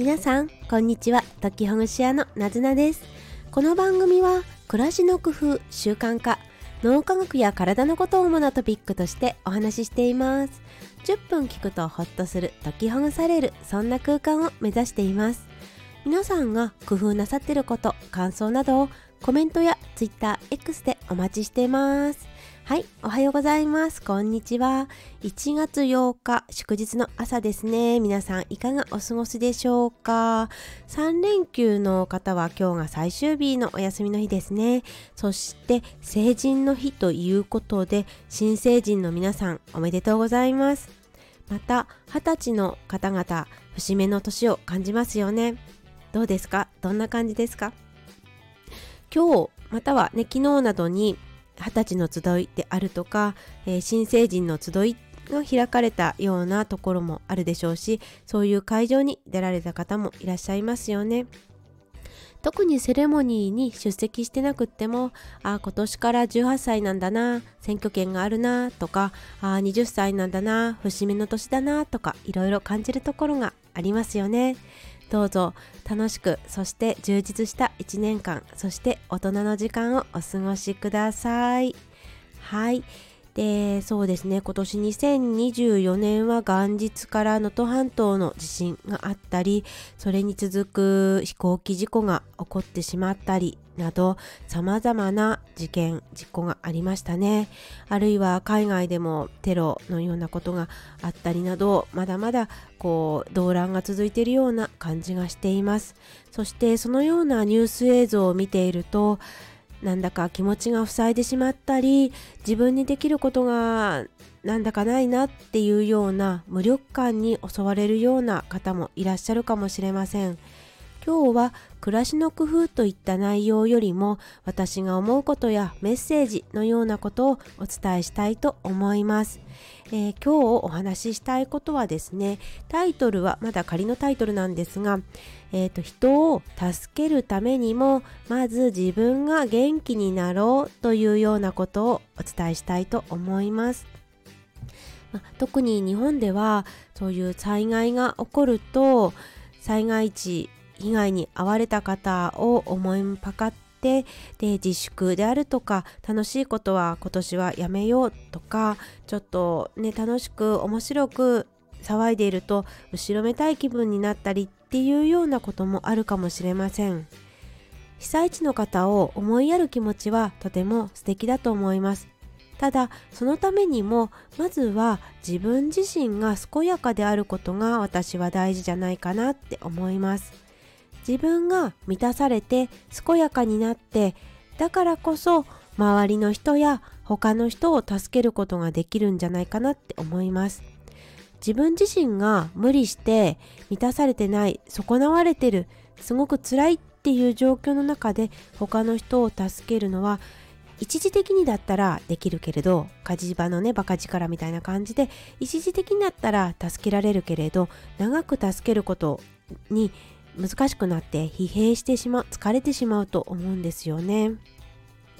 皆さんこんにちは。時ほぐし屋のなずなです。この番組は暮らしの工夫習慣化脳科学や体のことを主なトピックとしてお話ししています。10分聞くとホッとする解きほぐされるそんな空間を目指しています。皆さんが工夫なさってること感想などをコメントや TwitterX でお待ちしています。はい、おはようございます。こんにちは。1月8日、祝日の朝ですね。皆さん、いかがお過ごしでしょうか ?3 連休の方は今日が最終日のお休みの日ですね。そして、成人の日ということで、新成人の皆さん、おめでとうございます。また、20歳の方々、節目の年を感じますよね。どうですか？どんな感じですか？今日、またはね、昨日などに、二十歳の集いであるとか、えー、新成人の集いが開かれたようなところもあるでしょうしそういう会場に出られた方もいらっしゃいますよね。特にセレモニーに出席してなくっても、あ今年から18歳なんだな、選挙権があるな、とか、あ20歳なんだな、節目の年だな、とか、いろいろ感じるところがありますよね。どうぞ楽しくそして充実した1年間そして大人の時間をお過ごしください。はい。でそうですね。今年2024年は元日から能登半島の地震があったりそれに続く飛行機事故が起こってしまったりなど様々な事件事故がありましたね。あるいは海外でもテロのようなことがあったりなどまだまだこう動乱が続いているような感じがしています。そしてそのようなニュース映像を見ているとなんだか気持ちが塞いでしまったり自分にできることがなんだかないなっていうような無力感に襲われるような方もいらっしゃるかもしれません。今日は暮らしの工夫といった内容よりも私が思うことやメッセージのようなことをお伝えしたいと思います、えー、今日お話ししたいことはですねタイトルはまだ仮のタイトルなんですが、えーと、人を助けるためにもまず自分が元気になろうというようなことをお伝えしたいと思います。ま特に日本ではそういう災害が起こると災害地被害に遭われた方を思いぱかってで自粛であるとか楽しいことは今年はやめようとかちょっとね楽しく面白く騒いでいると後ろめたい気分になったりっていうようなこともあるかもしれません。被災地の方を思いやる気持ちはとても素敵だと思います。ただそのためにもまずは自分自身が健やかであることが私は大事じゃないかなって思います。自分が満たされて健やかになってだからこそ周りの人や他の人を助けることができるんじゃないかなって思います。自分自身が無理して満たされてない損なわれてるすごく辛いっていう状況の中で他の人を助けるのは一時的にだったらできるけれど火事場のねバカ力みたいな感じで一時的にだったら助けられるけれど長く助けることに難しくなって疲弊してしまう疲れてしまうと思うんですよね。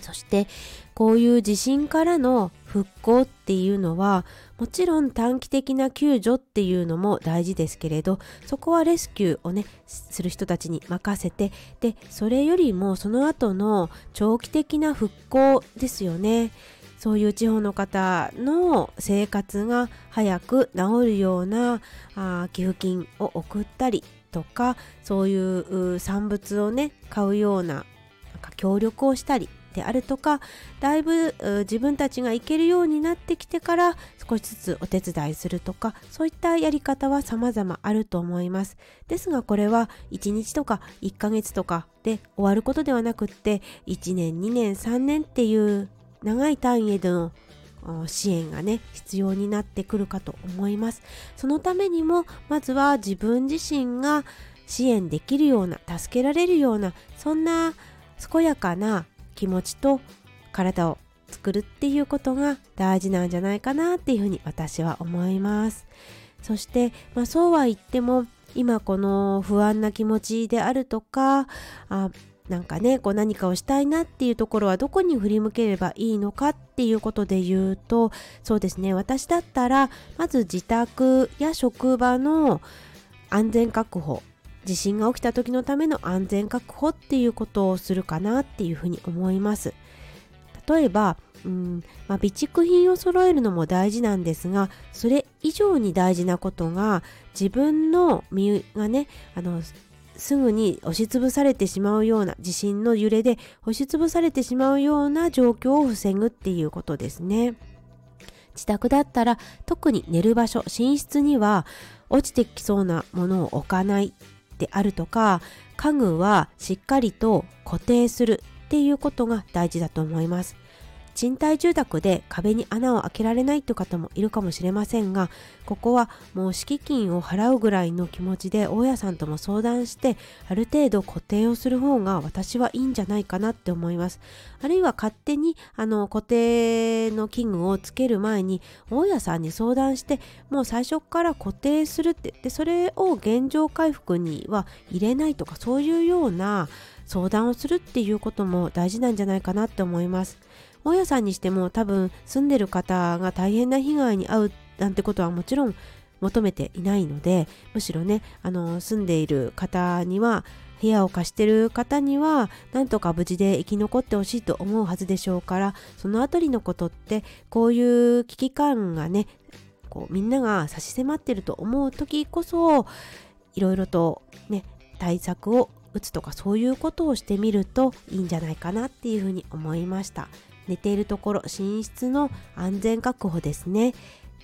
そしてこういう地震からの復興っていうのはもちろん短期的な救助っていうのも大事ですけれどそこはレスキューをねする人たちに任せてでそれよりもその後の長期的な復興ですよね。そういう地方の方の生活が早く治るようなあ寄付金を送ったりとかそういう産物をね買うようななんか協力をしたりであるとかだいぶ自分たちが行けるようになってきてから少しずつお手伝いするとかそういったやり方は様々あると思います。ですがこれは1日とか1ヶ月とかで終わることではなくって1年2年3年っていう長い単位での支援がね必要になってくるかと思います。そのためにもまずは自分自身が支援できるような助けられるようなそんな健やかな気持ちと体を作るっていうことが大事なんじゃないかなっていうふうに私は思います。そして、まあ、そうは言っても今この不安な気持ちであるとかあなんかねこう何かをしたいなっていうところはどこに振り向ければいいのかっていうことで言うとそうですね。私だったらまず自宅や職場の安全確保地震が起きた時のための安全確保っていうことをするかなっていうふうに思います。例えばうんまあ、備蓄品を揃えるのも大事なんですがそれ以上に大事なことが自分の身がねあのすぐに押しつぶされてしまうような地震の揺れで押しつぶされてしまうような状況を防ぐっていうことですね。自宅だったら特に寝る場所寝室には落ちてきそうなものを置かないであるとか家具はしっかりと固定するっていうことが大事だと思います。賃貸住宅で壁に穴を開けられないという方もいるかもしれませんがここはもう敷金を払うぐらいの気持ちで大家さんとも相談してある程度固定をする方が私はいいんじゃないかなって思います。あるいは勝手にあの固定の器具をつける前に大家さんに相談してもう最初から固定するってでそれを現状回復には入れないとかそういうような相談をするっていうことも大事なんじゃないかなって思います。大家さんにしても多分住んでる方が大変な被害に遭うなんてことはもちろん求めていないのでむしろねあの住んでいる方には部屋を貸してる方にはなんとか無事で生き残ってほしいと思うはずでしょうからその辺りのことってこういう危機感がねこうみんなが差し迫ってると思う時こそいろいろとね対策を打つとかそういうことをしてみるといいんじゃないかなっていうふうに思いました。寝ているところ寝室の安全確保ですね。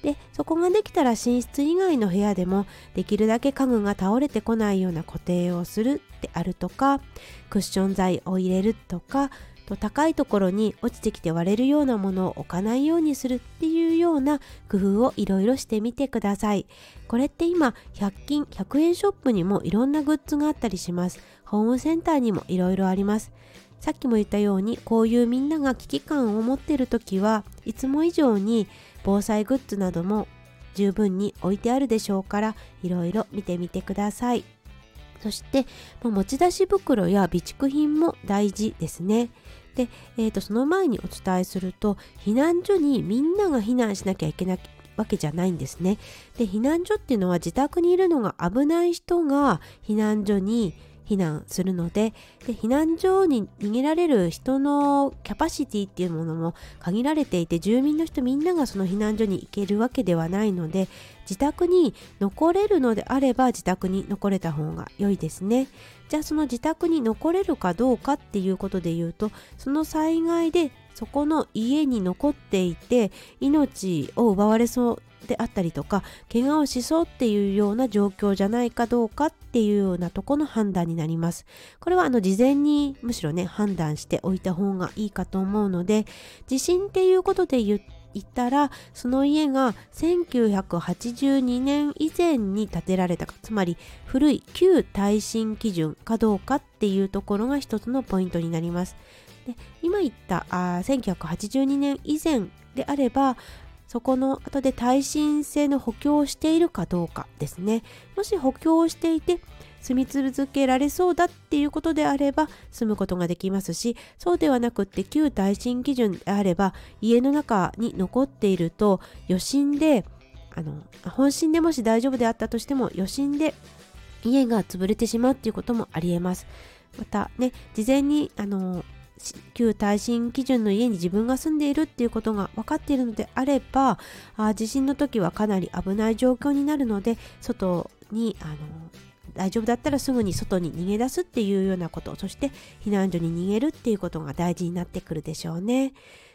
でそこができたら寝室以外の部屋でもできるだけ家具が倒れてこないような固定をするであるとかクッション材を入れるとかと高いところに落ちてきて割れるようなものを置かないようにするっていうような工夫をいろいろしてみてください。これって今100均100円ショップにもいろんなグッズがあったりします。ホームセンターにもいろいろあります。さっきも言ったようにこういうみんなが危機感を持っている時はいつも以上に防災グッズなども十分に置いてあるでしょうからいろいろ見てみてください。そして持ち出し袋や備蓄品も大事ですね。で、えーと、その前にお伝えすると避難所にみんなが避難しなきゃいけないわけじゃないんですね。で避難所っていうのは自宅にいるのが危ない人が避難所に避難するのでで避難所に逃げられる人のキャパシティっていうものも限られていて住民の人みんながその避難所に行けるわけではないので自宅に残れるのであれば自宅に残れた方が良いですね。じゃあその自宅に残れるかどうかっていうことで言うとその災害でそこの家に残っていて命を奪われそうであったりとか怪我をしそうっていうような状況じゃないかどうかっていうようなとこの判断になります。これはあの事前にむしろね判断しておいた方がいいかと思うので地震っていうことで言ったらその家が1982年以前に建てられたかつまり古い旧耐震基準かどうかっていうところが一つのポイントになります。で今言ったあ1982年以前であればそこの後で耐震性の補強をしているかどうかですね。もし補強をしていて住み続けられそうだっていうことであれば住むことができますしそうではなくって旧耐震基準であれば家の中に残っていると余震であの本震でもし大丈夫であったとしても余震で家が潰れてしまうっていうこともありえます。またね事前にあの旧耐震基準の家に自分が住んでいるっていうことが分かっているのであればあ地震の時はかなり危ない状況になるので外にあの大丈夫だったらすぐに外に逃げ出すっていうようなことそして避難所に逃げるっていうことが大事になってくるでしょうね。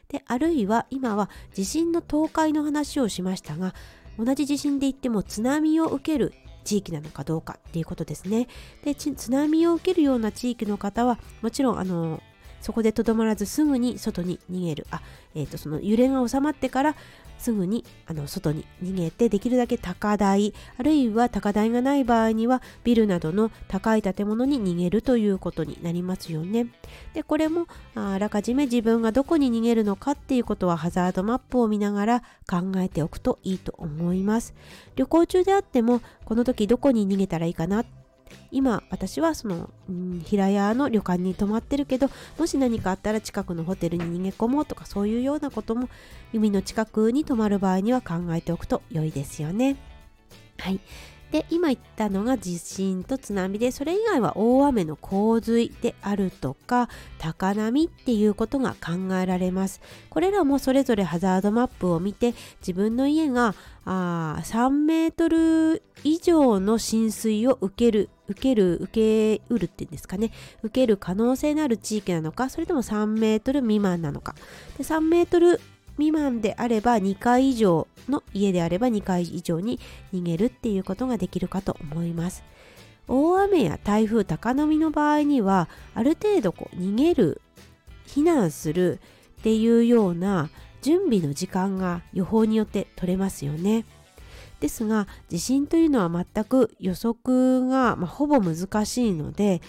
であるいは今は地震の倒壊の話をしましたが同じ地震で言っても津波を受ける地域なのかどうかっていうことですね。で津波を受けるような地域の方はもちろんあのそこでとどまらずすぐに外に逃げるあ、えーと、その揺れが収まってからすぐにあの外に逃げてできるだけ高台あるいは高台がない場合にはビルなどの高い建物に逃げるということになりますよね。でこれもあらかじめ自分がどこに逃げるのかっていうことはハザードマップを見ながら考えておくといいと思います。旅行中であってもこの時どこに逃げたらいいかなって今私はその、うん、平屋の旅館に泊まってるけどもし何かあったら近くのホテルに逃げ込もうとかそういうようなことも海の近くに泊まる場合には考えておくと良いですよね。はいで今言ったのが地震と津波でそれ以外は大雨の洪水であるとか高波っていうことが考えられます。これらもそれぞれハザードマップを見て自分の家があ3メートル以上の浸水を受ける受ける受けうるっていうんですかね。受ける可能性のある地域なのかそれとも3メートル未満なのか。で3メートル未満であれば2階以上の家であれば2階以上に逃げるっていうことができるかと思います。大雨や台風高波の場合にはある程度こう逃げる避難するっていうような準備の時間が予報によって取れますよね。ですが地震というのは全く予測が、まあ、ほぼ難しいので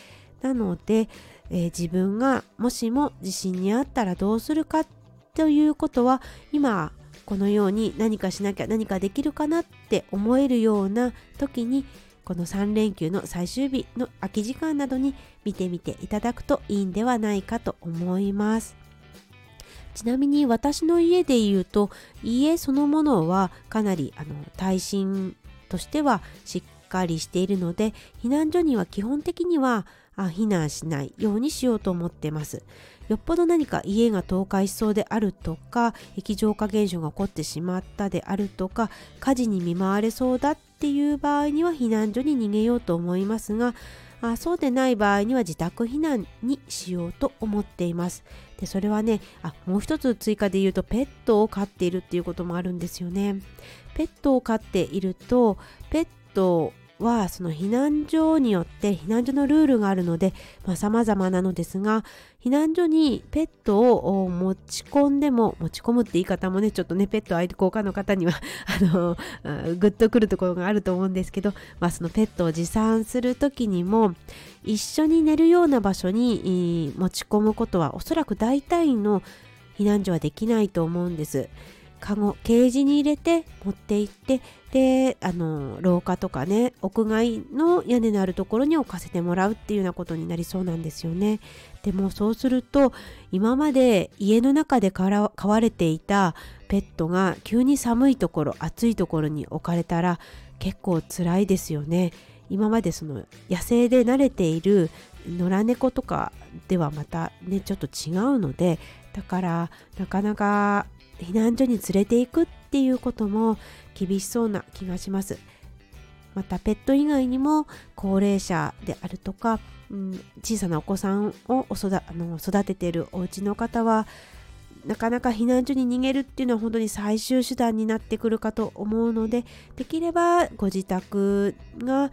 なので、えー、自分がもしも地震にあったらどうするかっということは今このように何かしなきゃ何かできるかなって思えるような時にこの3連休の最終日の空き時間などに見てみていただくといいんではないかと思います。ちなみに私の家で言うと家そのものはかなりあの耐震としてはしっかりしているので避難所には基本的にはあ避難しないようにしようと思ってます。よっぽど何か家が倒壊しそうであるとか液状化現象が起こってしまったであるとか火事に見舞われそうだっていう場合には避難所に逃げようと思いますがあそうでない場合には自宅避難にしようと思っています。でそれはねあもう一つ追加で言うとペットを飼っているっていうこともあるんですよね。ペットを飼っているとペットはその避難所によって避難所のルールがあるので、まあ、様々なのですが避難所にペットを持ち込んでも持ち込むって言い方もねちょっとねペット愛好家の方には あのグッとくるところがあると思うんですけど、まあ、そのペットを持参する時にも一緒に寝るような場所に持ち込むことはおそらく大体の避難所はできないと思うんです。カゴケージに入れて持って行ってであの廊下とかね屋外の屋根のあるところに置かせてもらうっていうようなことになりそうなんですよね。でもそうすると今まで家の中で飼われていたペットが急に寒いところ暑いところに置かれたら結構辛いですよね。今までその野生で慣れている野良猫とかではまたねちょっと違うのでだからなかなか避難所に連れて行くっていうことも厳しそうな気がします。またペット以外にも高齢者であるとか、うん、小さなお子さんを育あの育てているお家の方はなかなか避難所に逃げるっていうのは本当に最終手段になってくるかと思うのでできればご自宅が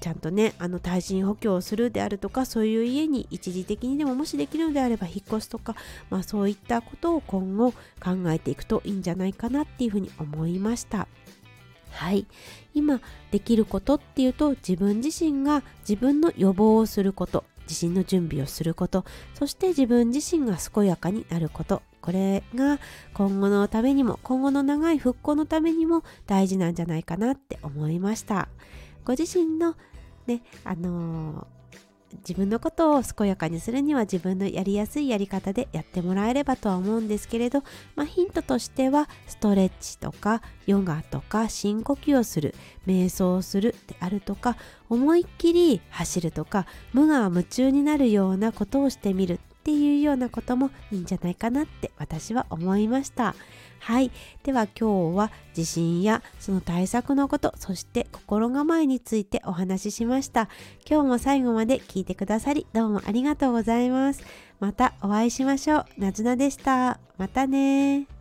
ちゃんとねあの耐震補強をするであるとかそういう家に一時的にでももしできるのであれば引っ越すとか、まあ、そういったことを今後考えていくといいんじゃないかなっていうふうに思いました。はい。今できることっていうと自分自身が自分の予防をすること地震の準備をすることそして自分自身が健やかになること。これが今後のためにも今後の長い復興のためにも大事なんじゃないかなって思いました。ご自身のねあのー、自分のことを健やかにするには自分のやりやすいやり方でやってもらえればとは思うんですけれど、まあ、ヒントとしてはストレッチとかヨガとか深呼吸をする瞑想をするであるとか思いっきり走るとか無我夢中になるようなことをしてみる。っていうようなこともいいんじゃないかなって私は思いました。はい。では今日は地震やその対策のこと、そして心構えについてお話ししました。今日も最後まで聞いてくださりどうもありがとうございます。またお会いしましょう。なずなでした。またね